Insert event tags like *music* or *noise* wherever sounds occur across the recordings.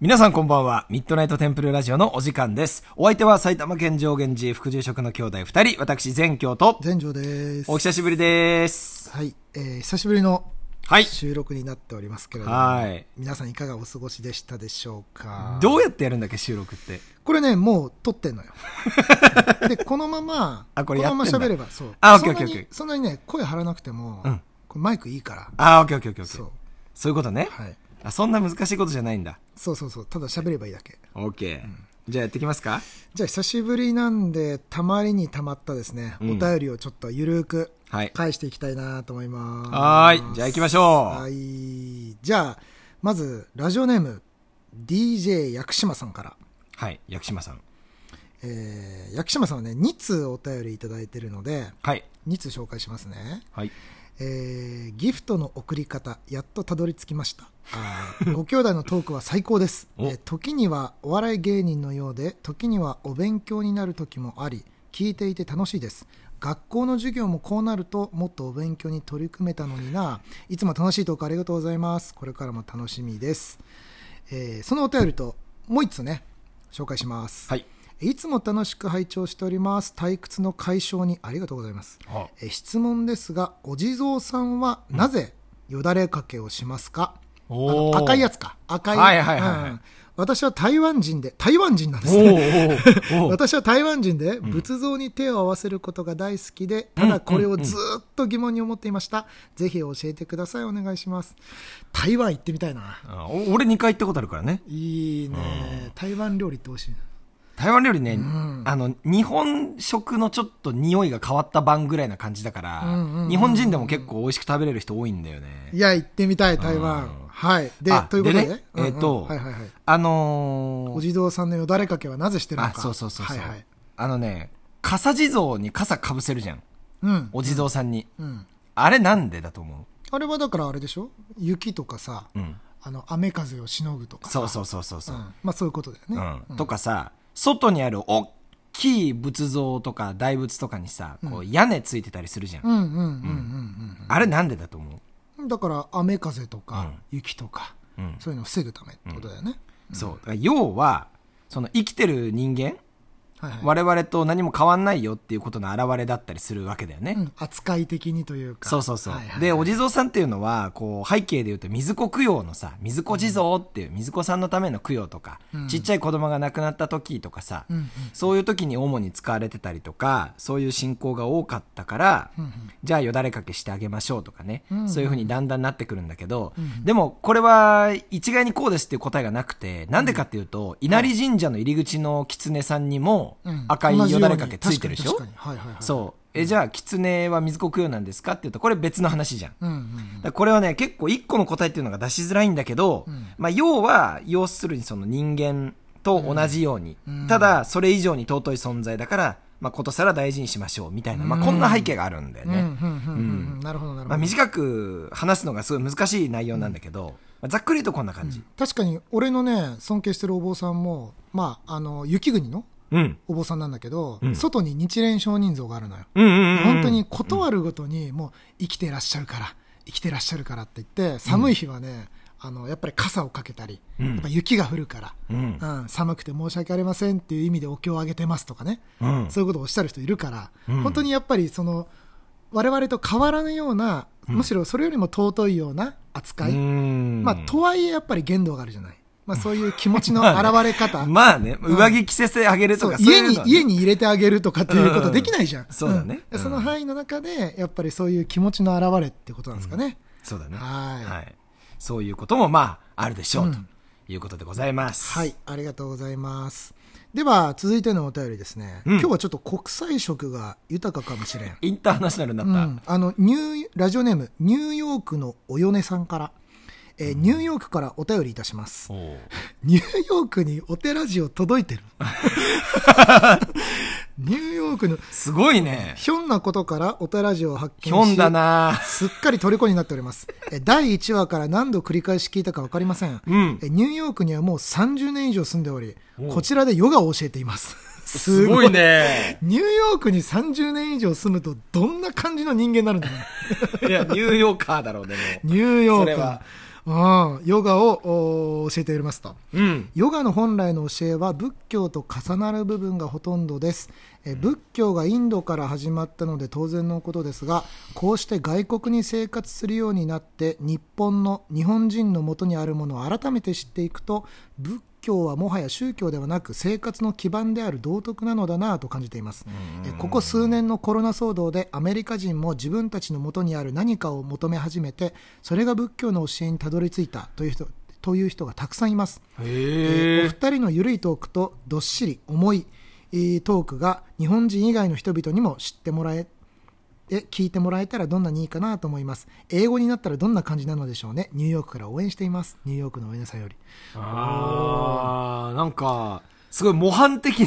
皆さんこんばんは。ミッドナイトテンプルラジオのお時間です。お相手は埼玉県上源寺副住職の兄弟二人、私全京と、全城です。お久しぶりです。はい、えー、久しぶりのはい。収録になっておりますけれども、はい皆さんいかがお過ごしでしたでしょうか？どうやってやるんだっけ、収録って？これね、もう撮ってんのよ。*laughs* で、このまま、あこれのまま喋れば、そう。あオッケーオッケーオッケーそんなにね、声張らなくても、うんこれマイクいいから。あー、オッケーオッケーオッケーオッケー。そう。そういうことね。はい。あ、そんな難しいことじゃないんだ。そうそうそう。ただ喋ればいいだけ。オッケー。じゃあやっていきますか？じゃあ久しぶりなんで、たまりにたまったですね、うんお便りをちょっとゆるーくはい。返していきたいなと思います。はーい。じゃあ行きましょう。はい。じゃあ、まず、ラジオネーム、DJ 薬島さんから。はい。薬島さん。えー、薬島さんはね、2通お便りいただいてるので、はい。2通紹介しますね。はい。えー、ギフトの送り方、やっとたどり着きました。ご兄弟のトークは最高です。おえー時にはお笑い芸人のようで、時にはお勉強になる時もあり、聞いていて楽しいです。学校の授業もこうなると、もっとお勉強に取り組めたのにな。いつも楽しいトークありがとうございます。これからも楽しみです。えーそのお便りと、もう一つね、紹介します。はい。いつも楽しく拝聴しております。退屈の解消にありがとうございます。あえ質問ですが、お地蔵さんはなぜよだれかけをしますか、あおーの赤いやつか。赤い。はいはいはいはいうん私は台湾人で、台湾人なんですおね。*laughs* 私は台湾人で仏像に手を合わせることが大好きで、ただこれをずーっと疑問に思っていました。ぜひ教えてください。お願いします。台湾行ってみたいな。俺2回行ったことあるからね。いいね。台湾料理って美味しい。台湾料理ね、んあの、日本食のちょっと匂いが変わった版ぐらいな感じだから、うんうんうん日本人でも結構美味しく食べれる人多いんだよね。いや、行ってみたい、台うん湾。はい。であ、ということで？でねうんうんえーとはいはいはい。あのー、お地蔵さんのよだれかけはなぜしてるのあ、か。そうそうそうそう、はいはい。あのね、傘地蔵に傘かぶせるじゃん。うん。お地蔵さんに。うん。あれなんでだと思あれはだからあれでしょ？雪とかさ、ううん。あの、雨風をしのぐとかさ。そうそうそうそうそう。うんまあそういうことだよね。うん。とかさ、外にある大きい仏像とか大仏とかにさ、こう屋根ついてたりするじゃん。うんうんうんうんあれなんでだと思う？うん。だから雨風とかうん雪とか、うん。そういうのを防ぐためってことだよね。そう。だから要は、その生きてる人間、はいはい。我々と何も変わんないよっていうことの表れだったりするわけだよね。うん。扱い的にというか。そうそうそう。はいはいはい。で、お地蔵さんっていうのは、こう、背景で言うと、水子供養のさ、水子地蔵っていう、水子さんのための供養とか、うん。ちっちゃい子供が亡くなった時とかさ、うんうん。そういう時に主に使われてたりとか、そういう信仰が多かったから、うんうん。じゃあよだれかけしてあげましょうとかね、うんそういう風にだんだんなってくるんだけど、うんでもこれは一概にこうですっていう答えがなくて、なんでかっていうと、稲荷神社の入り口の狐さんにもうん赤いよだれかけついてるでしょ、うに確かに確かにはいはいはい。そう。え、じゃあ、狐は水子供養なんですか？って言うと、これ別の話じゃん。うんうんうん。これはね、結構一個の答えっていうのが出しづらいんだけど、うんまあ、要は、要するにその人間と同じように、うんただ、それ以上に尊い存在だから、まあ、ことさら大事にしましょう、みたいな、まあ、こんな背景があるんだよね。うんうんうんうんうん。なるほどなるほまあ、ど。短く話すのがすごい難しい内容なんだけど、まあざっくり言うとこんな感じ。確かに俺のね尊敬してるお坊さんもまああの雪国のうん。お坊さんなんだけど、うん外に日蓮上人像があるのよ、うんうんうんうん。本当に断るごとにもう生きてらっしゃるから生きてらっしゃるからって言って寒い日はね、あのやっぱり傘をかけたり、うんやっぱ雪が降るから、うん。うん、寒くて申し訳ありませんっていう意味でお経をあげてますとかね、うん。そういうことをおっしゃる人いるから、うん本当にやっぱりその我々と変わらぬような、むしろそれよりも尊いような扱い、うんまあ、とはいえやっぱり限度があるじゃない。まあ、そういう気持ちの *laughs* 表れ方。まあね、上着着せてあげるとそうか、そう家にいうのは、ね、家に入れてあげるとかっていうことできないじゃん。うんそうだねでそのうん範囲の中で、やっぱりそういう気持ちの表れってことなんですかね。そうだね。はいはい。そういうことも、まあ、あるでしょう、うんということでございます。はい、ありがとうございます。では、続いてのお便りですね。うん今日はちょっと国際色が豊かかもしれん。インターナショナルになった。うん、あのニューラジオネームニューヨークのおよねさんから、えーニューヨークからお便りいたします。*laughs* ニューヨークにお寺ジオ届いてる。*laughs* ニューヨークのすごいね。ひょんなことからお寺ジオを発見しひょんだな。すっかり虜になっております。え第1話から何度繰り返し聞いたか分かりません、うん。えニューヨークにはもう30年以上住んでおりおこちらでヨガを教えています。すごいね。*laughs* ニューヨークに30年以上住むとどんな感じの人間になるんだろう。いや、ニューヨーカーだろうね。ニューヨークそれはうん、ヨガをお教えておりますと。うん。ヨガの本来の教えは仏教と重なる部分がほとんどです。え仏教がインドから始まったので当然のことですが、こうして外国に生活するようになって、日本の、日本人のもとにあるものを改めて知っていくと、仏教はもはや宗教ではなく生活の基盤である道徳なのだなと感じています。えここ数年のコロナ騒動でアメリカ人も自分たちのもとにある何かを求め始めて、それが仏教の教えにたどり着いたという人、という人がたくさんいます。えー。お二人のゆるいトークとどっしり重いえートークが日本人以外の人々にも知ってもらええ聞いてもらえたらどんなにいいかなと思います。英語になったらどんな感じなのでしょうね。ニューヨークから応援しています。ニューヨークの上田さんより。ああ、なんか、すごい模範的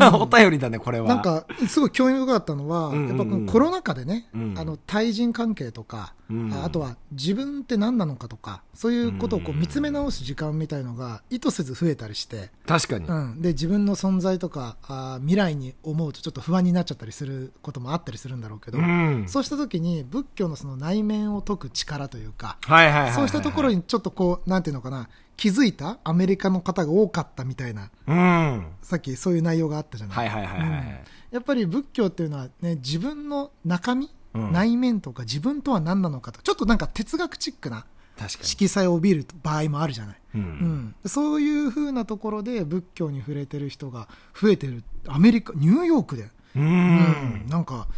な、お便りだね、これは。なん、かすごい興味深かったのは、うん。うんうんやっぱこのコロナ禍でね、うん。あの対人関係とか、うん。ああとは自分って何なのかとかそういうことをこう見つめ直す時間みたいのが意図せず増えたりして、確かに。うん、で自分の存在とかあー未来に思うとちょっと不安になっちゃったりすることもあったりするんだろうけど、うん。そうした時に仏教のその内面を解く力というか、はいはいはいはい。そうしたところにちょっとこうなんていうのかな気づいたアメリカの方が多かったみたいなうん。さっきそういう内容があったじゃない、はいはいはいはい。うんやっぱり仏教っていうのは、ね、自分の中身、うん内面とか自分とは何なのかとちょっとなんか哲学チックな。色彩を帯びる場合もあるじゃない、う。うんん、そういう風なところで仏教に触れてる人が増えてるアメリカニューヨークで、う。うんなんか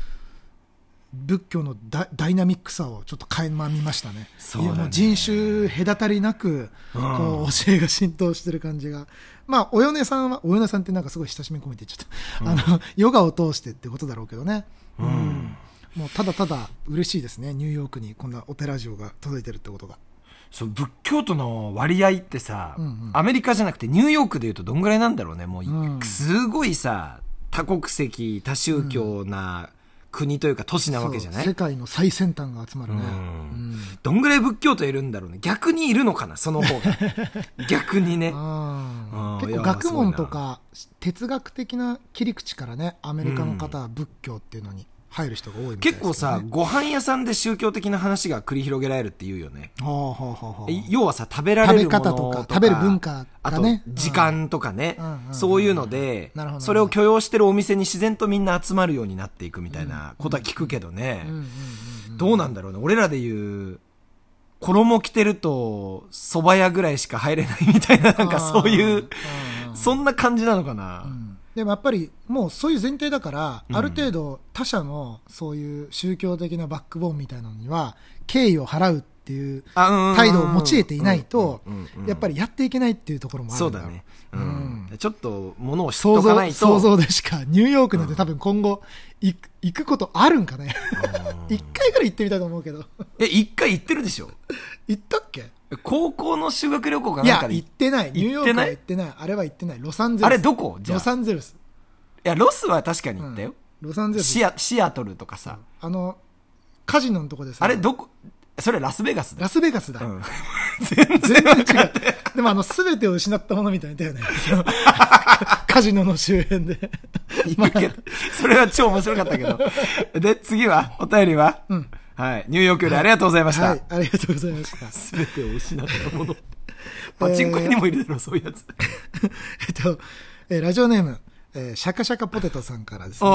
仏教のダダイナミックさをちょっと垣間見ましたね。そうだね。もう人種隔たりなくこう教えが浸透してる感じが、まあお米さんはお米さんってなんかすごい親しみ込めてちゃった、あのヨガを通してってことだろうけどね、うん。もうただただ嬉しいですね。ニューヨークにこんなオペラジオが届いてるってことが。そう、仏教徒の割合ってさ、うんうん。アメリカじゃなくてニューヨークで言うとどんぐらいなんだろうね。もう、うん。すごいさ、多国籍、多宗教な国というか都市なわけじゃない、世界の最先端が集まるね、うん。うんどんぐらい仏教徒いるんだろうね。逆にいるのかな、その方が。*laughs* 逆にね。結構学問とか哲学的な切り口からねアメリカの方は仏教っていうのに入る人が多いね結構さ、ご飯屋さんで宗教的な話が繰り広げられるって言うよね。はあはあはあはあえ要はさ、食べられるものとか。食べ方とか食べる文化あと時間とかねうんうんうん。そういうのでなるほど、それを許容してるお店に自然とみんな集まるようになっていくみたいなことは聞くけどねうんうんうんうんどうなんだろうね。俺らで言う、衣着てると、蕎麦屋ぐらいしか入れないみたいな、なんかそういう、うんうんそんな感じなのかな。でもやっぱりもうそういう前提だから、うん。ある程度他者のそういう宗教的なバックボーンみたいなのには敬意を払うっていう態度を用いていないとうんうんうんやっぱりやっていけないっていうところもあるんだろう。そうだね。うん。ちょっと、ものを知っ想像とかないと。想像でしかニューヨークなんて多分今後行く行くことあるんかね。一回ぐらい行ってみたいと思うけど。え、一回行ってるでしょ？行ったっけ？高校の修学旅行かなんかで？行ってない。ニューヨークは行行ってない。あれは行ってない。ロサンゼルス。あれどこ？ロサンゼルス。いや、ロスは確かに行ったよ。ロサンゼルス。シア、シアトルとかさ。あのカジノのとこでさ。あれどこ、それラスベガスだラよ。スベガスだ、うん。全然違う。でもあの、すべてを失ったものみたいだよね。カジノの周辺で。行くけど、それは超面白かったけど。で、次は、お便りは、うんはい。ニューヨークよりありがとうございました。はい、ありがとうございました。すべてを失ったもの。パチンコ屋にもいるだろう、そういうやつ。*laughs* えっと、えーラジオネーム、えーシャカシャカポテトさんからですね。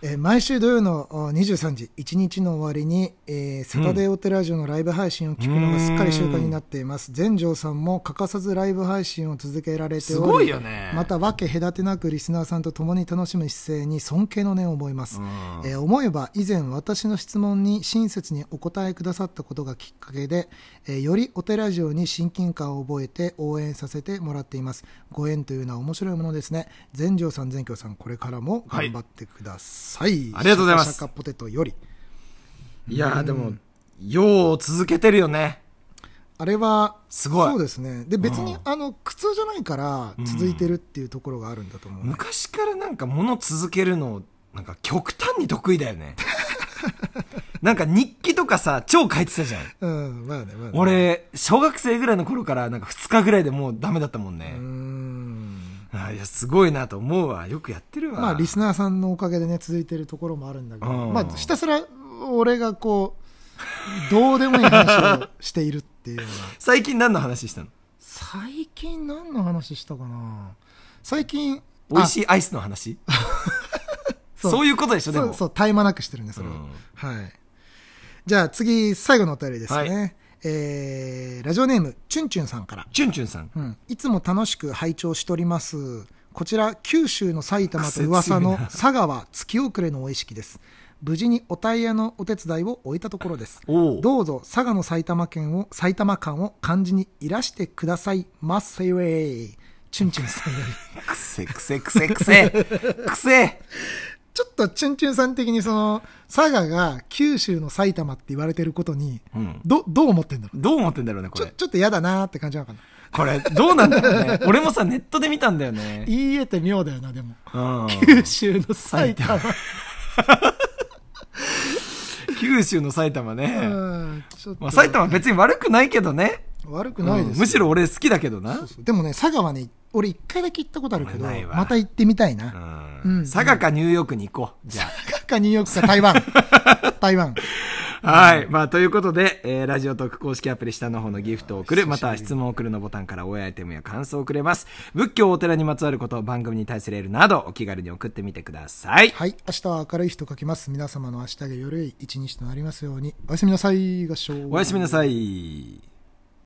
あえー毎週土曜のお23時、1日の終わりに、えーサタデーオテラジオのライブ配信を聞くのがすっかり習慣になっています。全城さんも欠かさずライブ配信を続けられてすおり、ごいよね。また分け隔てなくリスナーさんと共に楽しむ姿勢に尊敬の念を覚えます、うん。えー思えば以前私の質問に親切にお答えくださったことがきっかけで、えーよりお寺ラジオに親近感を覚えて応援させてもらっています。ご縁というのは面白いものですね。全城さん全京さんこれからも頑張ってください、ありがとうございます。シャカポテトより。いやーでも、よう続けてるよね。あれはすごい。そうですね。で別に、うんあの苦痛じゃないから続いてるっていうところがあるんだと思う、昔からなんか物続けるの、なんか極端に得意だよね。*laughs* なんか日記とかさ、超書いてたじゃん。うんまあねまあね。俺、小学生ぐらいの頃からなんか2日ぐらいでもうダメだったもんね。うー。んあいや、すごいなと思うわ。よくやってるわ。まあ、リスナーさんのおかげでね、続いてるところもあるんだけど、うんまあ、ひたすら俺がこう、どうでもいい話をしているっていうような。*laughs* 最近何の話したの？最近何の話したかな？最近、美味しいアイスの話？*laughs* そうそういうことでしょ、でも。そう、そう、絶え間なくしてるんで、それを。うんはい。じゃあ次、最後のお便りですね。はえー、ラジオネーム、チュンチュンさんから。チュンチュンさん。うん。いつも楽しく拝聴しております。こちら、九州の埼玉と噂の佐川月遅れのお意識です。無事におタイヤのお手伝いを終えたところです。どうぞ佐賀の埼玉県を、埼玉間を漢字にいらしてくださいませよえ。チュンチュンさんより。くせくせくせくせ。くせ。ちょっとチュンチュンさん的にその、佐賀が九州の埼玉って言われてることに、うん。ど、どう思ってんだろう？どう思ってんだろうね、こちょ、れ。ちょっと嫌だなーって感じなのかな？これ、どうなんだろうね。*laughs* 俺もさ、ネットで見たんだよね。言い得て妙だよな、でも。うん。九州の埼玉。*laughs* 九州の埼玉ね。まあ、埼玉別に悪くないけどね。悪くないですよ、うんむしろ俺好きだけどな。そうそうでもね、佐賀はね、俺一回だけ行ったことあるけど、また行ってみたいな。ううんん。佐賀かニューヨークに行こう。じゃ佐賀かニューヨークか台湾。*laughs* 台湾。あ。はい。まあ、ということで、えー、ラジオトーク公式アプリ下の方のギフトを送る、または質問を送るのボタンから親アイテムや感想をくれます。仏教お寺にまつわること、番組に対するエールなど、お気軽に送ってみてください。はい。明日は明るい日と書きます。皆様の明日がより良い一日となりますように。おやすみなさい。合唱。おやすみなさい。